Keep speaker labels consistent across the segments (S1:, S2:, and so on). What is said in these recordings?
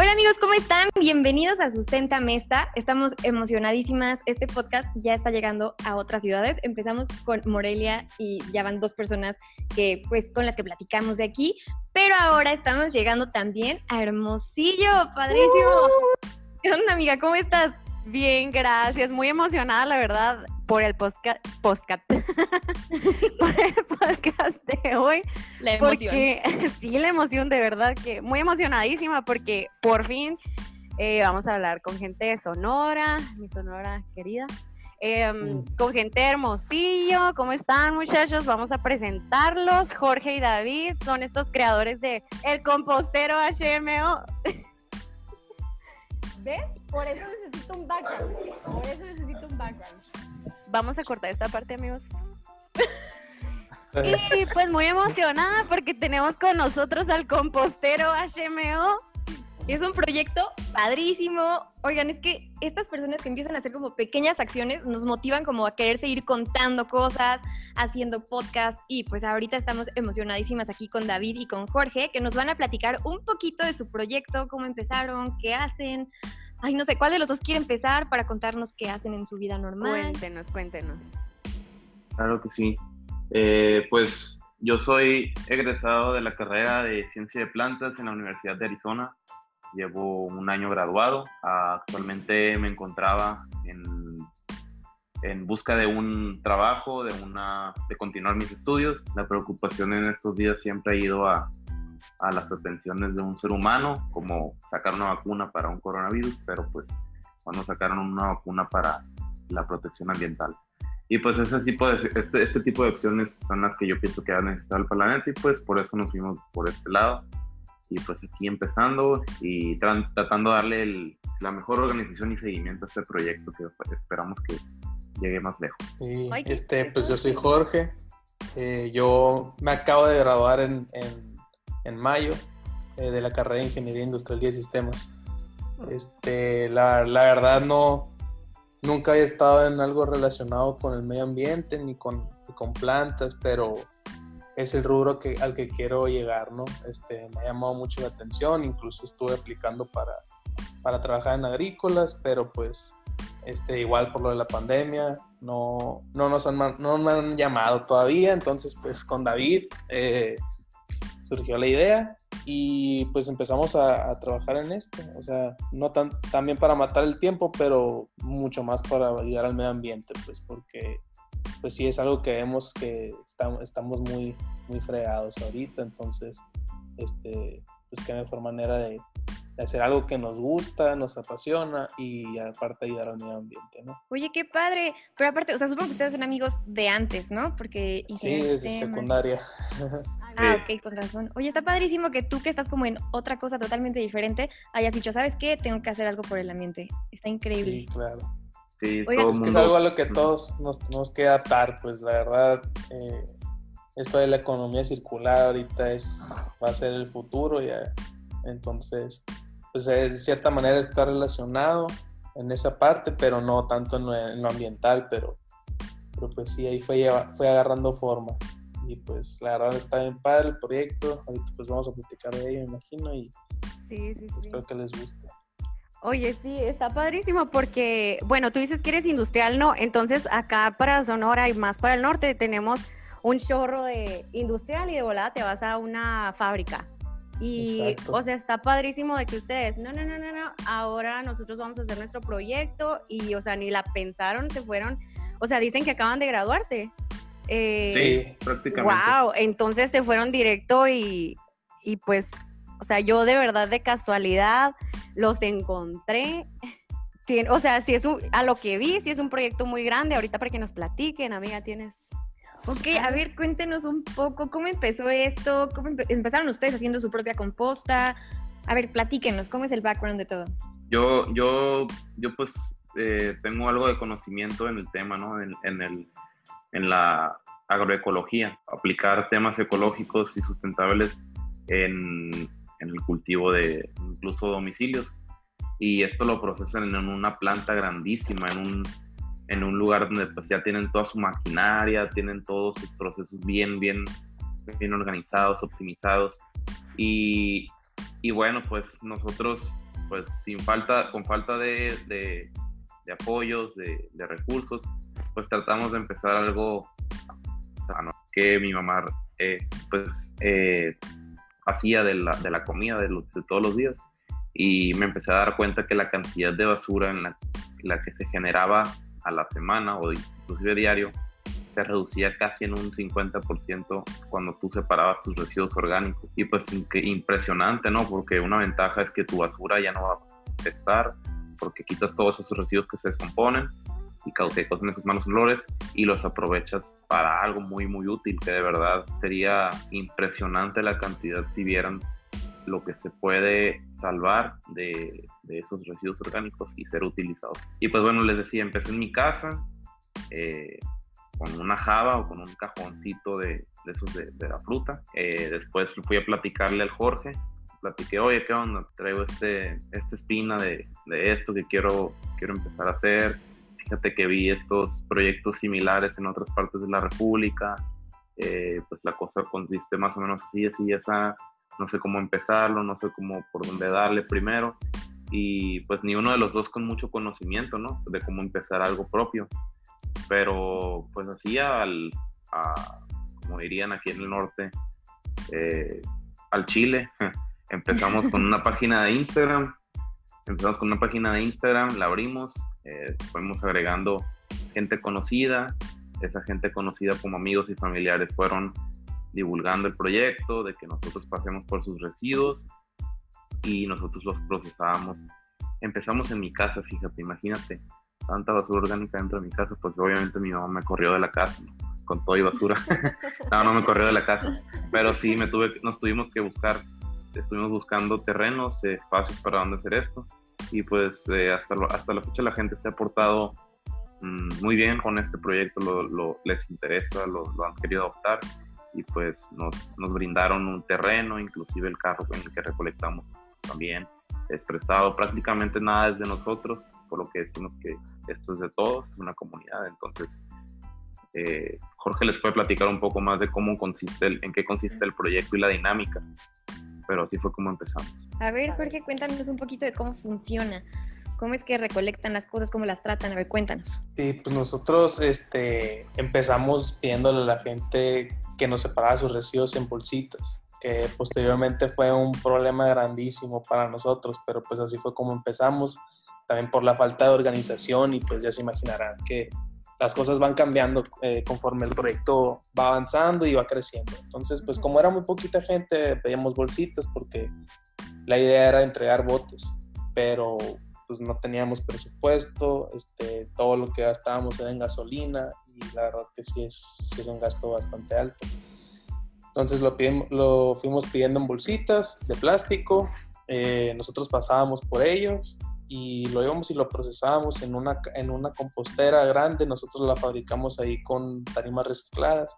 S1: Hola amigos, ¿cómo están? Bienvenidos a Sustenta Mesta. Estamos emocionadísimas. Este podcast ya está llegando a otras ciudades. Empezamos con Morelia y ya van dos personas que, pues, con las que platicamos de aquí. Pero ahora estamos llegando también a Hermosillo. Padrísimo. Uh. ¿Qué onda, amiga? ¿Cómo estás?
S2: Bien, gracias. Muy emocionada, la verdad, por el podcast, podcast. por el podcast de hoy.
S1: La emoción.
S2: sí, la emoción, de verdad que muy emocionadísima porque por fin eh, vamos a hablar con gente de Sonora, mi Sonora querida. Em, mm. Con gente de Hermosillo, ¿cómo están muchachos? Vamos a presentarlos. Jorge y David son estos creadores de El Compostero HMO. ¿Ves? Por eso necesito un background. Por eso necesito un background. Vamos a cortar esta parte, amigos. y pues muy emocionada porque tenemos con nosotros al compostero HMO.
S1: Es un proyecto padrísimo. Oigan, es que estas personas que empiezan a hacer como pequeñas acciones nos motivan como a querer seguir contando cosas, haciendo podcast y pues ahorita estamos emocionadísimas aquí con David y con Jorge que nos van a platicar un poquito de su proyecto, cómo empezaron, qué hacen, Ay, no sé, ¿cuál de los dos quiere empezar para contarnos qué hacen en su vida normal?
S2: Cuéntenos, cuéntenos.
S3: Claro que sí. Eh, pues yo soy egresado de la carrera de Ciencia de Plantas en la Universidad de Arizona. Llevo un año graduado. Actualmente me encontraba en, en busca de un trabajo, de, una, de continuar mis estudios. La preocupación en estos días siempre ha ido a a las atenciones de un ser humano, como sacar una vacuna para un coronavirus, pero pues cuando sacaron una vacuna para la protección ambiental. Y pues ese tipo de, este, este tipo de acciones son las que yo pienso que ha necesitado el planeta y pues por eso nos fuimos por este lado. Y pues aquí empezando y tratando de darle la mejor organización y seguimiento a este proyecto que esperamos que llegue más lejos.
S4: este, pues yo soy Jorge. Eh, yo me acabo de graduar en en mayo eh, de la carrera de Ingeniería Industrial y Sistemas. Este, la, la, verdad no, nunca había estado en algo relacionado con el medio ambiente ni con, con plantas, pero es el rubro que, al que quiero llegar, ¿no? Este, me ha llamado mucho la atención, incluso estuve aplicando para, para trabajar en agrícolas, pero pues este, igual por lo de la pandemia, no, no nos han, no me han llamado todavía, entonces pues con David eh, surgió la idea y pues empezamos a, trabajar en esto. O sea, no tan, también para matar el tiempo, pero mucho más para ayudar al medio ambiente, pues porque pues sí es algo que vemos que estamos, estamos muy, muy fregados ahorita, entonces, este, pues qué mejor manera de, hacer algo que nos gusta, nos apasiona y aparte ayudar al medio ambiente, ¿no?
S1: Oye, qué padre. Pero aparte, o sea, supongo que ustedes son amigos de antes, ¿no? Porque...
S4: Sí, desde secundaria.
S1: Ah, ok, con razón. Oye, está padrísimo que tú que estás como en otra cosa totalmente diferente hayas dicho, ¿sabes qué? Tengo que hacer algo por el ambiente. Está increíble.
S4: Sí, claro. Sí, todo es que es algo a lo que todos nos tenemos que adaptar, pues la verdad, eh, esto de la economía circular ahorita es, va a ser el futuro ya. Entonces, pues de cierta manera está relacionado en esa parte, pero no tanto en lo, ambiental, pero, pero pues sí, ahí fue, fue agarrando forma. Y pues la verdad está bien padre el proyecto, ahorita pues vamos a platicar de ello, me imagino, y
S2: sí, sí, sí.
S4: espero que les guste.
S2: Oye, sí, está padrísimo porque, bueno, tú dices que eres industrial, ¿no? Entonces acá para Sonora y más para el norte tenemos un chorro de industrial y de volada te vas a una fábrica. Y, o sea, está padrísimo de que ustedes, no, no, no, no, no, ahora nosotros vamos a hacer nuestro proyecto y, o sea, ni la pensaron, se fueron, o sea, dicen que acaban de graduarse.
S3: Eh, sí, prácticamente.
S2: Wow, entonces se fueron directo y, y pues, o sea, yo de verdad de casualidad los encontré. o sea, si es a lo que vi, si es un proyecto muy grande, ahorita para que nos platiquen, amiga, tienes
S1: Ok, a ver, cuéntenos un poco cómo empezó esto, cómo empezaron ustedes haciendo su propia composta. A ver, platíquenos, ¿cómo es el background de todo?
S3: Yo, yo, yo pues eh, tengo algo de conocimiento en el tema, ¿no? En, el, en la agroecología, aplicar temas ecológicos y sustentables en, en el cultivo de incluso domicilios. Y esto lo procesan en una planta grandísima, en un en un lugar donde pues ya tienen toda su maquinaria, tienen todos sus procesos bien, bien, bien organizados, optimizados. Y, y bueno, pues nosotros pues sin falta, con falta de, de, apoyos, de, de, recursos, pues tratamos de empezar algo sano, que mi mamá eh, pues eh, hacía de la, de la comida de, de, todos los días y me empecé a dar cuenta que la cantidad de basura en la, la que se generaba a la semana o inclusive diario se reducía casi en un 50% cuando tú separabas tus residuos orgánicos. Y pues impresionante, ¿no? Porque una ventaja es que tu basura ya no va a estar, porque quitas todos esos residuos que se descomponen y causan esos malos olores y los aprovechas para algo muy, muy útil, que de verdad sería impresionante la cantidad si vieran lo que se puede salvar de, de esos residuos orgánicos y ser utilizados. Y pues bueno, les decía, empecé en mi casa, eh, con una java o con un cajoncito de, de esos de, la fruta. Eh, después fui a platicarle al Jorge, platiqué, oye, ¿qué onda? Traigo este, esta espina de, de, esto que quiero, quiero empezar a hacer. Fíjate que vi estos proyectos similares en otras partes de la República. Eh, pues la cosa consiste más o menos así, así, esa. No sé cómo empezarlo, no sé cómo, por dónde darle primero. Y pues ni uno de los dos con mucho conocimiento, ¿no? De cómo empezar algo propio pero pues así al, como dirían aquí en el norte, eh, al Chile. Empezamos con una página de Instagram, empezamos con una página de Instagram, la abrimos, eh, fuimos agregando gente conocida, esa gente conocida como amigos y familiares fueron divulgando el proyecto, de que nosotros pasemos por sus residuos y nosotros los procesábamos. Empezamos en mi casa, fíjate, imagínate, tanta basura orgánica dentro de mi casa, pues obviamente mi mamá me corrió de la casa, con todo y basura. no, no me corrió de la casa, pero sí me tuve, nos tuvimos que buscar, estuvimos buscando terrenos, espacios para donde hacer esto, y pues eh, hasta, hasta la fecha la gente se ha portado mm, muy bien con este proyecto, lo, les interesa, lo, han querido adoptar, y pues nos, nos brindaron un terreno, inclusive el carro en el que recolectamos también es prestado, prácticamente nada es de nosotros, por lo que decimos que esto es de todos, es una comunidad. Entonces, eh, Jorge les puede platicar un poco más de cómo consiste, el, en qué consiste el proyecto y la dinámica, pero así fue como empezamos.
S1: A ver, Jorge, cuéntanos un poquito de cómo funciona. ¿Cómo es que recolectan las cosas? ¿Cómo las tratan? A ver, cuéntanos.
S4: Sí, pues nosotros este, empezamos pidiéndole a la gente que nos separara sus residuos en bolsitas, que posteriormente fue un problema grandísimo para nosotros, pero pues así fue como empezamos también por la falta de organización y pues ya se imaginarán que las cosas van cambiando eh, conforme el proyecto va avanzando y va creciendo. Entonces, pues como era muy poquita gente, pedíamos bolsitas porque la idea era entregar botes, pero pues no teníamos presupuesto, este, todo lo que gastábamos era en gasolina y la verdad que sí es, sí es un gasto bastante alto. Entonces lo, lo fuimos pidiendo en bolsitas de plástico, eh, nosotros pasábamos por ellos y lo íbamos y lo procesábamos en una, en una compostera grande. Nosotros la fabricamos ahí con tarimas recicladas.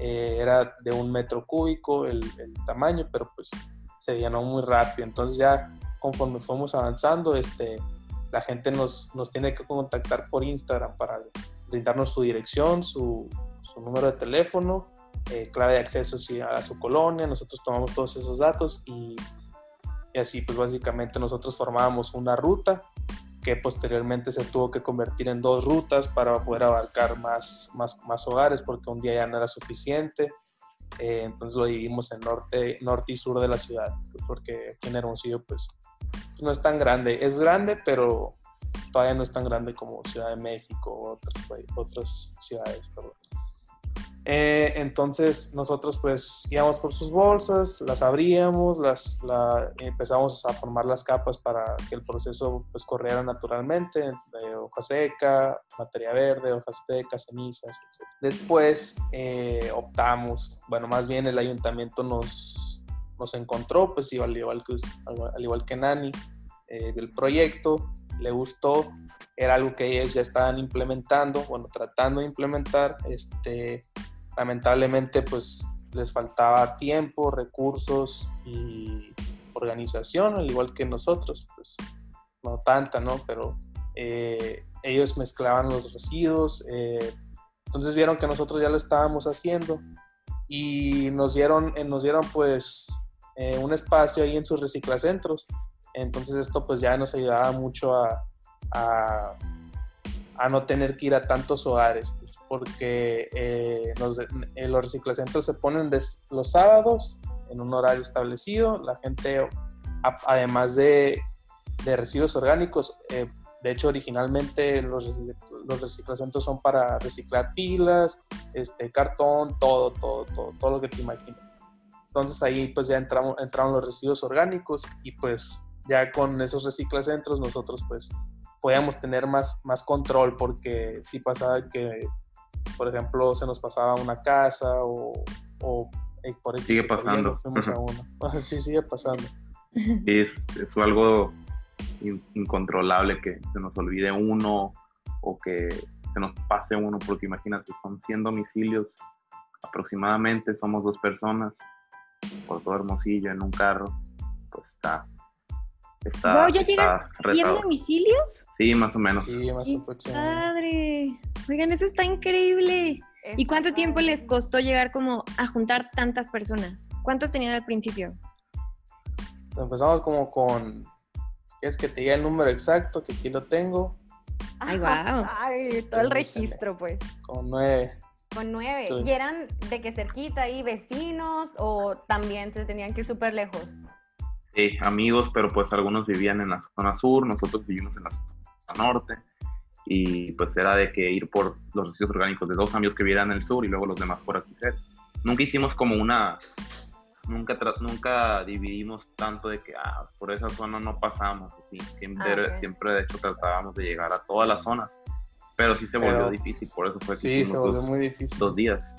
S4: Eh, era de un metro cúbico el, el, tamaño, pero pues se llenó muy rápido. Entonces ya conforme fuimos avanzando, este, la gente nos, nos tiene que contactar por Instagram para brindarnos su dirección, su, su número de teléfono, eh, clave de acceso a su colonia. Nosotros tomamos todos esos datos y y así pues básicamente nosotros formábamos una ruta que posteriormente se tuvo que convertir en dos rutas para poder abarcar más, más, más hogares porque un día ya no era suficiente. Eh, entonces lo dividimos en norte, norte y sur de la ciudad porque aquí en Hermosillo pues no es tan grande. Es grande pero todavía no es tan grande como Ciudad de México o otras, otras ciudades. Eh, entonces nosotros pues íbamos por sus bolsas, las abríamos, las empezamos a formar las capas para que el proceso pues corriera naturalmente, de hoja seca, materia verde, hojas secas, cenizas, etc. Después eh, optamos, bueno más bien el ayuntamiento nos, nos encontró, pues al igual que, al igual que Nani, eh, el proyecto, le gustó, era algo que ellos ya estaban implementando, bueno, tratando de implementar, este, lamentablemente pues les faltaba tiempo, recursos y organización, al igual que nosotros, pues no tanta, ¿no? Pero eh, ellos mezclaban los residuos, eh, entonces vieron que nosotros ya lo estábamos haciendo y nos dieron, eh, nos dieron pues un espacio ahí en sus reciclacentros Entonces esto pues ya nos ayudaba mucho a, a, no tener que ir a tantos hogares, porque eh, los, eh, los reciclacentros se ponen des, los sábados en un horario establecido. La gente, a, además de, de, residuos orgánicos, eh, de hecho originalmente los, los reciclacentros son para reciclar pilas, este, cartón, todo, todo, todo, todo lo que te imaginas. Entonces ahí pues ya entramos, entraron los residuos orgánicos y pues ya con esos reciclacentros nosotros pues podíamos tener más, más control porque si pasaba que, por ejemplo, se nos pasaba una casa o, o
S3: por Sigue pasando.
S4: Fuimos a uno. sí, sigue pasando.
S3: Es, es algo incontrolable que se nos olvide uno o que se nos pase uno, porque imagínate, son 100 domicilios aproximadamente, somos dos personas por todo Hermosillo en un carro, pues está.
S1: Está ¿Ya llegan 100 domicilios?
S3: Sí, más o menos.
S4: Sí, más o
S1: menos. Padre. Oigan, eso está increíble. ¿Y cuánto tiempo les costó llegar como a juntar tantas personas? ¿Cuántos tenían al principio?
S4: Empezamos como con, es que te diga el número exacto, que aquí lo tengo.
S1: Ay, wow.
S2: Ay, todo el registro, pues.
S4: Con nueve.
S2: Con nueve. ¿Y eran de que cerquita ahí vecinos o también se tenían que ir súper lejos?
S3: Sí, amigos, pero pues algunos vivían en la zona sur, nosotros vivimos en la zona norte y pues era de que ir por los residuos orgánicos de dos amigos que vivían en el sur y luego los demás por aquí. Nunca hicimos como una, nunca, nunca dividimos tanto de que ah, por esa zona no pasamos, siempre, ah, siempre de hecho tratábamos de llegar a todas las zonas, pero sí se volvió difícil, por eso fue
S4: sí, se volvió muy difícil.
S3: dos días.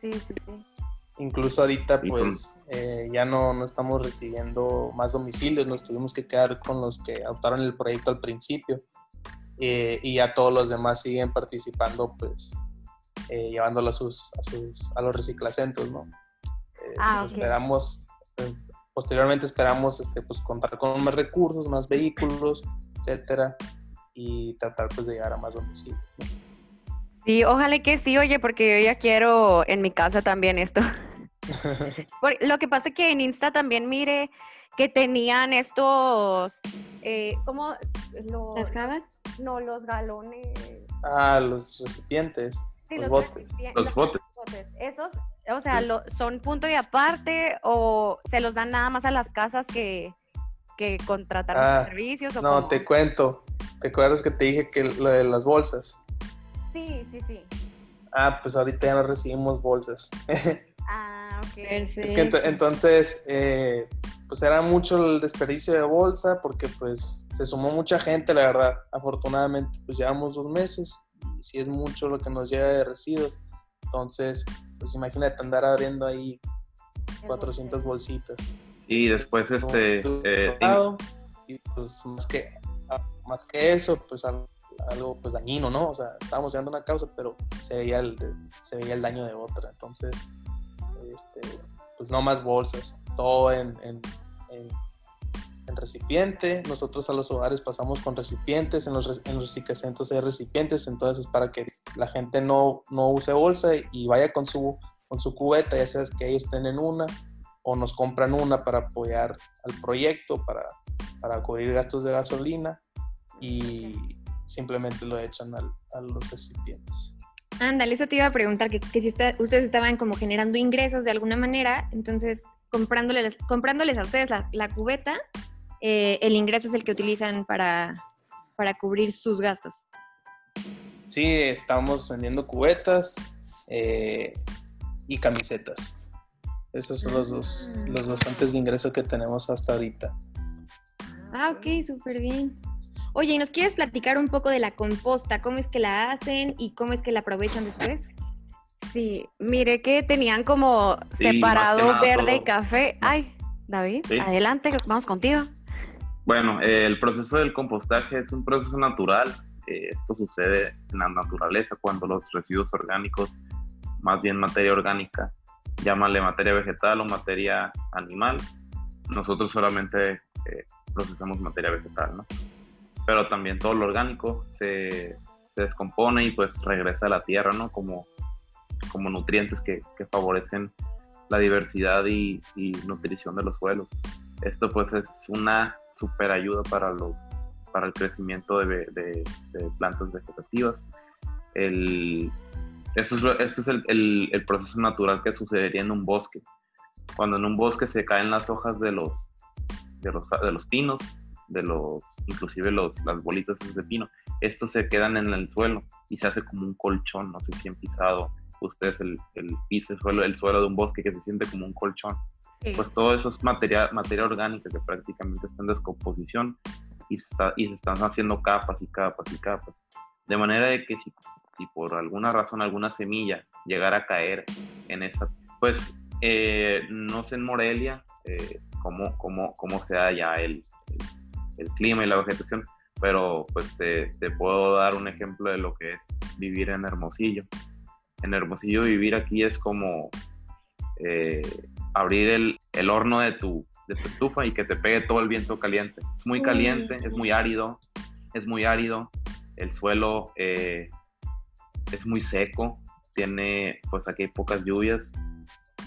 S2: Sí, sí, sí.
S4: Incluso ahorita pues eh, ya no, no estamos recibiendo más domicilios, nos tuvimos que quedar con los que adoptaron el proyecto al principio eh, y ya todos los demás siguen participando, pues eh, llevándolo a, sus, a, sus, a los reciclacentros, ¿no? Eh, ah, pues, Esperamos, posteriormente esperamos este, pues, contar con más recursos, más vehículos, etcétera, y tratar pues de llegar a más domicilios, ¿no?
S2: Sí, ojalá que sí, oye, porque yo ya quiero en mi casa también esto. lo que pasa es que en Insta también mire que tenían estos, eh, ¿cómo?
S1: ¿Las jabas?
S2: No, los galones.
S4: Ah, los recipientes. Sí, los, botes.
S3: Los botes.
S2: Esos, o sea, ¿son punto y aparte o se los dan nada más a las casas que, que contrataron ah, servicios?
S4: no, te cuento. ¿Te acuerdas que te dije que lo de las bolsas?
S2: Sí, sí, sí.
S4: Ah, pues ahorita ya no recibimos bolsas.
S2: ah,
S4: Es que entonces, eh, pues era mucho el desperdicio de bolsa porque pues se sumó mucha gente, la verdad. Afortunadamente pues llevamos dos meses y si es mucho lo que nos llega de residuos. Entonces, pues imagínate andar abriendo ahí 400 bolsitas.
S3: Y después este... Eh,
S4: y pues más que, más que eso, pues algo, pues dañino, ¿no? O sea, estábamos llevando una causa, pero se veía el, se veía el daño de otra. Entonces, este, pues no más bolsas, todo en, en, en, recipiente. Nosotros a los hogares pasamos con recipientes, en los, en los hay recipientes, entonces para que la gente no, no use bolsa y vaya con su, con su cubeta, ya sabes que ellos tienen una o nos compran una para apoyar al proyecto, para, para cubrir gastos de gasolina y simplemente lo echan al, a los recipientes.
S1: Ándale, eso te iba a preguntar, que, si ustedes estaban como generando ingresos de alguna manera, entonces comprándoles, comprándoles a ustedes la, cubeta, eh, el ingreso es el que utilizan para, para cubrir sus gastos.
S4: Sí, estamos vendiendo cubetas eh, y camisetas. Esos son los dos, ah. los dos fuentes de ingreso que tenemos hasta ahorita.
S1: Ah, ok, súper bien. Oye, ¿y nos quieres platicar un poco de la composta? ¿Cómo es que la hacen y cómo es que la aprovechan después?
S2: Sí, mire que tenían como separado verde y café. Ay, David, adelante, vamos contigo.
S3: Bueno, eh, el proceso del compostaje es un proceso natural. Eh, esto sucede en la naturaleza cuando los residuos orgánicos, más bien materia orgánica, llámale materia vegetal o materia animal, nosotros solamente eh, procesamos materia vegetal, ¿no? Pero también todo lo orgánico se, se descompone y pues regresa a la tierra, ¿no? Como, como nutrientes que, que favorecen la diversidad y, y, nutrición de los suelos. Esto pues es una super ayuda para, los, para el crecimiento de, de, plantas vegetativas. El, esto es, este es el, el, el, proceso natural que sucedería en un bosque. Cuando en un bosque se caen las hojas de los, de los, de los pinos, de los, inclusive los, las bolitas de pino, estos se quedan en el suelo y se hace como un colchón, no sé si han pisado ustedes el, el piso, el suelo, el suelo de un bosque que se siente como un colchón. Pues todo eso es materia, materia orgánica que prácticamente está en descomposición y está, y se están haciendo capas y capas y capas. De manera de que si, si por alguna razón alguna semilla llegara a caer en esa, pues eh, no sé en Morelia eh, cómo, cómo, cómo sea ya el, el, clima y la vegetación, pero pues te, te, puedo dar un ejemplo de lo que es vivir en Hermosillo. En Hermosillo vivir aquí es como eh, abrir el, el, horno de tu, de tu estufa y que te pegue todo el viento caliente. Es muy caliente, es muy árido, es muy árido, el suelo eh, es muy seco, tiene, pues aquí hay pocas lluvias,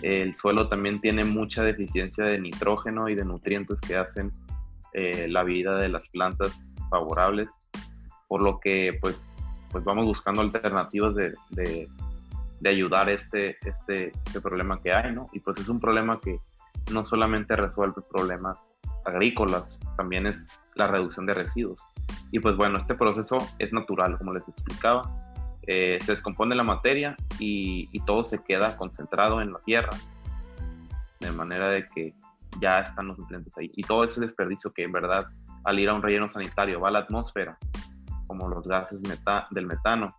S3: el suelo también tiene mucha deficiencia de nitrógeno y de nutrientes que hacen eh, la vida de las plantas favorables, por lo que pues, pues vamos buscando alternativas de, de, ayudar este, este, este problema que hay, ¿no? Y pues es un problema que no solamente resuelve problemas agrícolas, también es la reducción de residuos. Y pues bueno, este proceso es natural, como les explicaba. Eh, se descompone la materia y, y, todo se queda concentrado en la tierra, de manera de que ya están los nutrientes ahí. Y todo ese desperdicio que en verdad al ir a un relleno sanitario va a la atmósfera, como los gases del metano,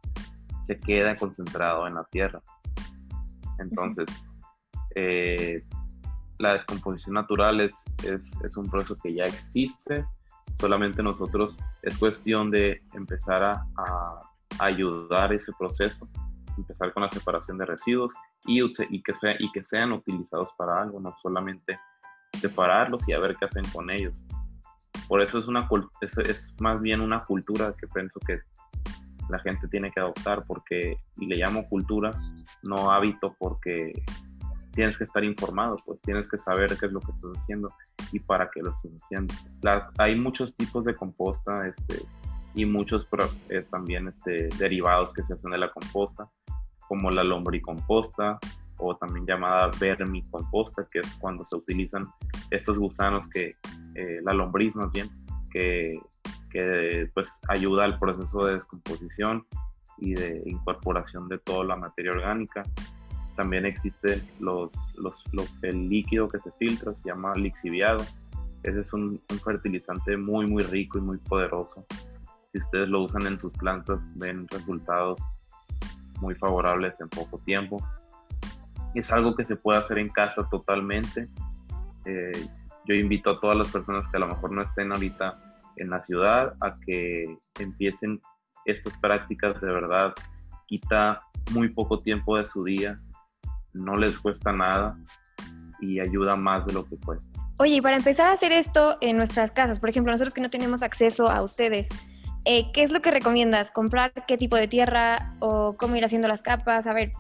S3: se queda concentrado en la tierra. Entonces, eh, la descomposición natural es, es, un proceso que ya existe, solamente nosotros es cuestión de empezar a, ayudar ese proceso, empezar con la separación de residuos y, que y que sean utilizados para algo, no solamente separarlos y a ver qué hacen con ellos. Por eso es, una, es, es más bien una cultura que pienso que la gente tiene que adoptar porque, y le llamo cultura, no hábito porque tienes que estar informado, pues tienes que saber qué es lo que estás haciendo y para qué lo estás haciendo. hay muchos tipos de composta este, y muchos eh, también este, derivados que se hacen de la composta, como la lombricomposta o también llamada vermicomposta, que es cuando se utilizan estos gusanos que, eh, la lombriz más bien, que que pues ayuda al proceso de descomposición y de incorporación de toda la materia orgánica. También existe los, los, el líquido que se filtra, se llama lixiviado. Ese es un, un, fertilizante muy, muy rico y muy poderoso. Si ustedes lo usan en sus plantas, ven resultados muy favorables en poco tiempo. Es algo que se puede hacer en casa totalmente. Eh, yo invito a todas las personas que a lo mejor no estén ahorita en la ciudad a que empiecen estas prácticas de verdad. Quita muy poco tiempo de su día, no les cuesta nada y ayuda más de lo que cuesta.
S1: Oye, y para empezar a hacer esto en nuestras casas, por ejemplo, nosotros que no tenemos acceso a ustedes, eh, ¿qué es lo que recomiendas? ¿Comprar qué tipo de tierra o cómo ir haciendo las capas? A ver.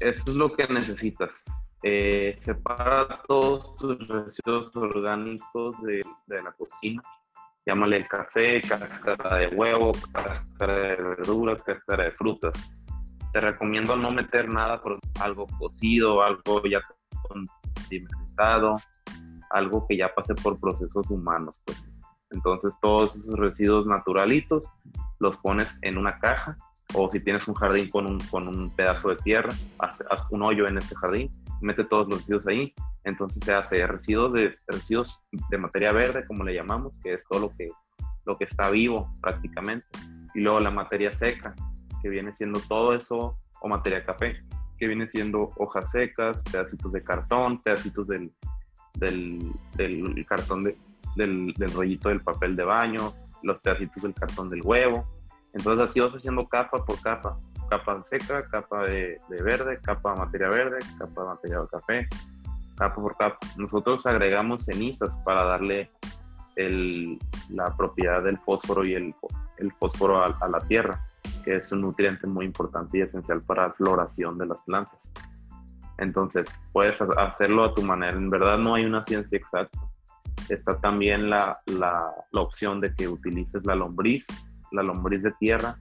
S3: Eso es lo que necesitas. Eh, separa todos tus residuos orgánicos de, de la cocina llámale el café, cáscara de huevo, cáscara de verduras, cáscara de frutas. Te recomiendo no meter nada por algo cocido, algo ya condimentado, algo que ya pase por procesos humanos. Pues. Entonces todos esos residuos naturalitos los pones en una caja o si tienes un jardín con un, con un pedazo de tierra, haz, un hoyo en ese jardín, mete todos los residuos ahí entonces se hace residuos de, residuos de materia verde, como le llamamos, que es todo lo que, lo que está vivo prácticamente. Y luego la materia seca, que viene siendo todo eso, o materia café, que viene siendo hojas secas, pedacitos de cartón, pedacitos del, del, del cartón del, del rollito del papel de baño, los pedacitos del cartón del huevo. Entonces así vas haciendo capa por capa, capa seca, capa de, de verde, capa de materia verde, capa de materia de café, capa por capa. Nosotros agregamos cenizas para darle el, la propiedad del fósforo y el, el fósforo a, la tierra, que es un nutriente muy importante y esencial para la floración de las plantas. Entonces, puedes hacerlo a tu manera. En verdad no hay una ciencia exacta. Está también la, la, la opción de que utilices la lombriz, la lombriz de tierra.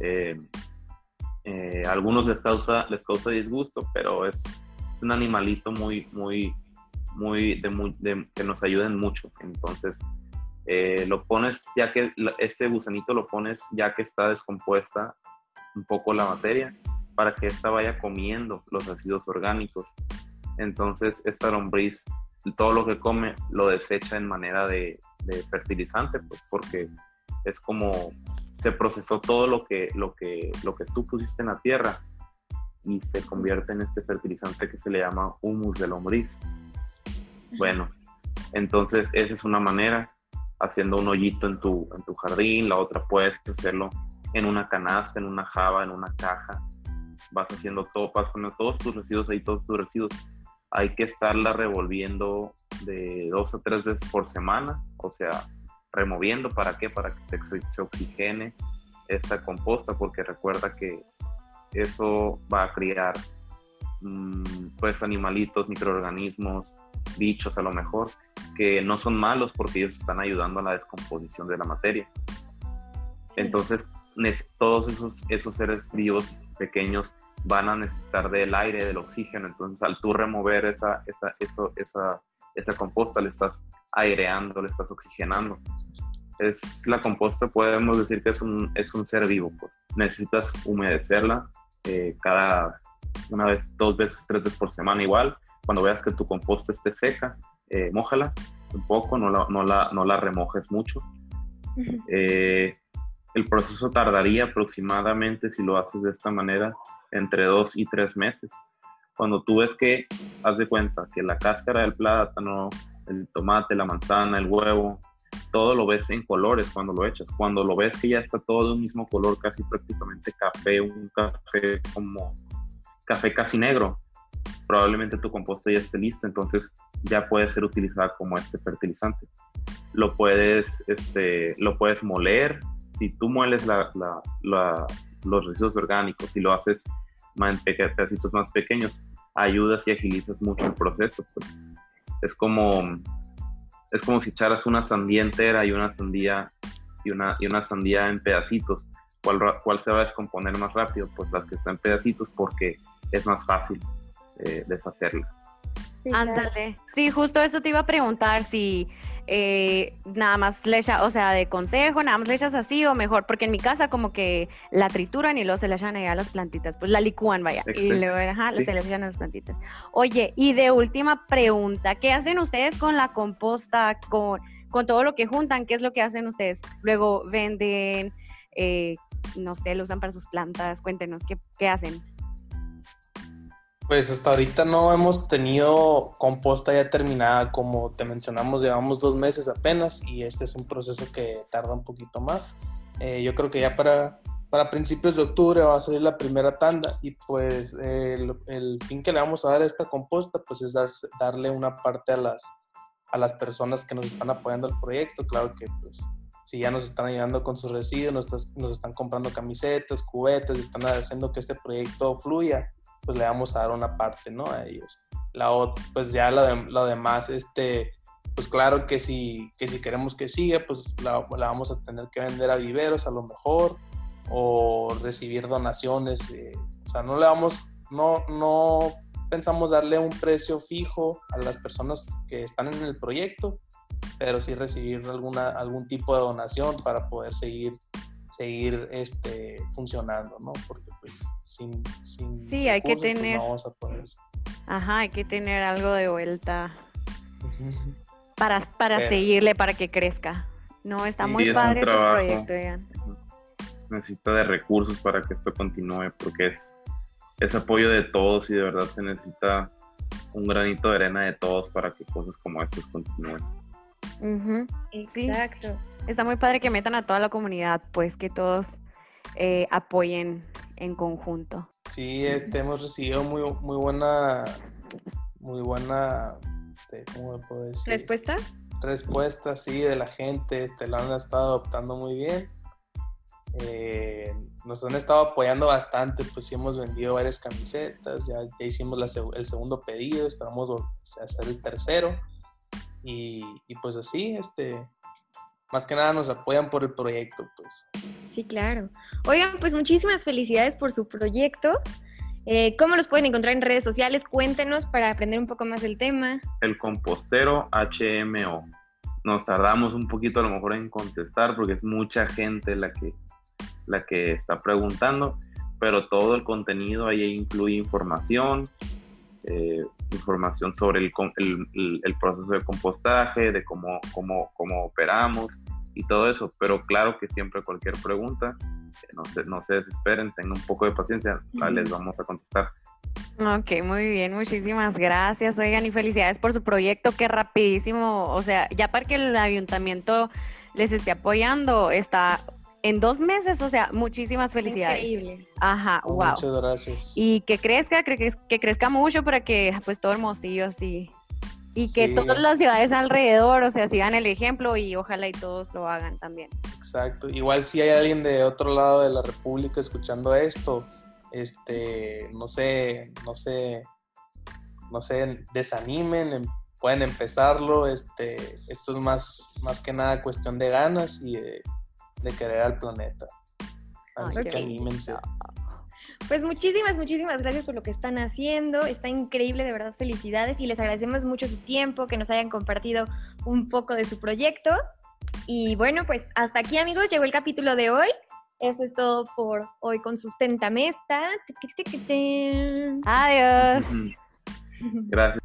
S3: Eh, eh, a algunos les causa, les causa disgusto, pero es, un animalito muy, muy, muy, de, que nos ayuden mucho. Entonces, eh, lo pones, ya que este gusanito lo pones ya que está descompuesta un poco la materia, para que ésta vaya comiendo los residuos orgánicos. Entonces, esta lombriz, todo lo que come, lo desecha en manera de fertilizante, pues porque es como se procesó todo lo que, lo, que, lo que tú pusiste en la tierra y se convierte en este fertilizante que se le llama humus de lombriz. Bueno, entonces esa es una manera, haciendo un hoyito en tu, en tu jardín, la otra puedes hacerlo en una canasta, en una java, en una caja. Vas haciendo todo, vas poniendo todos tus residuos ahí, todos tus residuos. Hay que estarla revolviendo de dos a tres veces por semana, o sea, removiendo. ¿Para qué? Para que se, oxigene esta composta, porque recuerda que eso va a criar mm, pues animalitos, microorganismos, bichos a lo mejor, que no son malos porque ellos están ayudando a la descomposición de la materia. Entonces, todos esos, esos seres vivos pequeños van a necesitar del aire, del oxígeno. Entonces, al tú remover esa, esa, eso, esa, esa composta, le estás aireando, le estás oxigenando es la composta, podemos decir que es un, es un ser vivo. Pues. Necesitas humedecerla eh, cada una vez, dos veces, tres veces por semana igual. Cuando veas que tu composta esté seca, eh, mójala un poco, no la, no la, no la remojes mucho. Eh, el proceso tardaría aproximadamente, si lo haces de esta manera, entre dos y tres meses. Cuando tú ves que, haz de cuenta, que la cáscara del plátano, el tomate, la manzana, el huevo, todo lo ves en colores cuando lo echas. Cuando lo ves que ya está todo de un mismo color, casi prácticamente café, un café como café casi negro, probablemente tu composta ya esté lista, entonces ya puede ser utilizada como este fertilizante. Lo puedes, este, lo puedes moler. Si tú mueles los residuos orgánicos y lo haces en pedacitos más pequeños, ayudas y agilizas mucho el proceso. Pues. Es como es como si echaras una sandía entera y una sandía y una, y una sandía en pedacitos. ¿Cuál, ¿Cuál se va a descomponer más rápido? Pues las que están en pedacitos porque es más fácil eh, deshacerla.
S2: Sí, Ándale. Sí, justo eso te iba a preguntar si eh, nada más le echas, o sea, de consejo, nada más le echas así o mejor, porque en mi casa como que la trituran y luego se le echan a las plantitas, pues la licúan, vaya, y luego se le echan a las plantitas. Oye, y de última pregunta, ¿qué hacen ustedes con la composta, con, con todo lo que juntan? ¿Qué es lo que hacen ustedes? Luego venden, eh, no sé, lo usan para sus plantas, cuéntenos, ¿qué, qué hacen?
S4: Pues hasta ahorita no hemos tenido composta ya terminada, como te mencionamos, llevamos dos meses apenas y este es un proceso que tarda un poquito más. Eh, yo creo que ya para, para principios de octubre va a salir la primera tanda y pues el, el, fin que le vamos a dar a esta composta pues es dar, darle una parte a las, a las personas que nos están apoyando al proyecto. Claro que pues si ya nos están ayudando con sus residuos, nos, nos están comprando camisetas, cubetas, están haciendo que este proyecto fluya pues le vamos a dar una parte, ¿no? A ellos. La otra, pues ya lo, de, lo demás, este, pues claro que si, que si queremos que siga, pues la, vamos a tener que vender a viveros a lo mejor o recibir donaciones. Eh, o sea, no le vamos, no, no pensamos darle un precio fijo a las personas que están en el proyecto, pero sí recibir alguna, algún tipo de donación para poder seguir seguir este, funcionando, ¿no? Porque pues sin... sin
S2: sí, hay que pues, tener... vamos a poder... Ajá, hay que tener algo de vuelta para, para seguirle, para que crezca. No, está muy padre ese proyecto, ya.
S3: Necesita de recursos para que esto continúe, porque es, es apoyo de todos y de verdad se necesita un granito de arena de todos para que cosas como estas continúen.
S2: Exacto está muy padre que metan a toda la comunidad, pues que todos eh, apoyen en conjunto.
S4: Sí, este, hemos recibido muy, muy buena, muy buena, este, ¿cómo me puedo decir?
S1: ¿Respuesta?
S4: Respuesta, sí, de la gente, este, la han estado adoptando muy bien. Eh, nos han estado apoyando bastante, pues sí hemos vendido varias camisetas, ya, hicimos el segundo pedido, esperamos hacer el tercero. Y, y pues así, este, más que nada nos apoyan por el proyecto, pues.
S1: Sí, claro. Oigan, pues muchísimas felicidades por su proyecto. Eh, ¿Cómo los pueden encontrar en redes sociales? Cuéntenos para aprender un poco más del tema.
S3: El compostero HMO. Nos tardamos un poquito a lo mejor en contestar porque es mucha gente la que, la que está preguntando, pero todo el contenido ahí incluye información, eh, información sobre el, el, el, proceso de compostaje, de cómo, cómo, cómo operamos y todo eso. Pero claro que siempre cualquier pregunta, eh, no se, no se desesperen, tengan un poco de paciencia, les vamos a contestar.
S2: Ok, muy bien, muchísimas gracias. Oigan, y felicidades por su proyecto, que rapidísimo, o sea, ya para que el ayuntamiento les esté apoyando, está en dos meses, o sea, muchísimas felicidades.
S1: Increíble.
S2: Ajá, wow.
S4: Muchas gracias.
S2: Y que crezca, que, que crezca mucho para que pues todo Hermosillo así. Y que todas las ciudades alrededor, o sea, sigan el ejemplo y ojalá y todos lo hagan también.
S4: Exacto. Igual si hay alguien de otro lado de la República escuchando esto, este, no sé, no sé, no sé, desanimen, em, pueden empezarlo, este, esto es más, más que nada cuestión de ganas y de de querer al planeta. Así que anímense.
S1: Pues muchísimas, muchísimas gracias por lo que están haciendo. Está increíble, de verdad, felicidades. Y les agradecemos mucho su tiempo, que nos hayan compartido un poco de su proyecto. Y bueno, pues hasta aquí, amigos, llegó el capítulo de hoy. Eso es todo por hoy con Sustenta Mesta.
S2: Adiós.
S3: Gracias.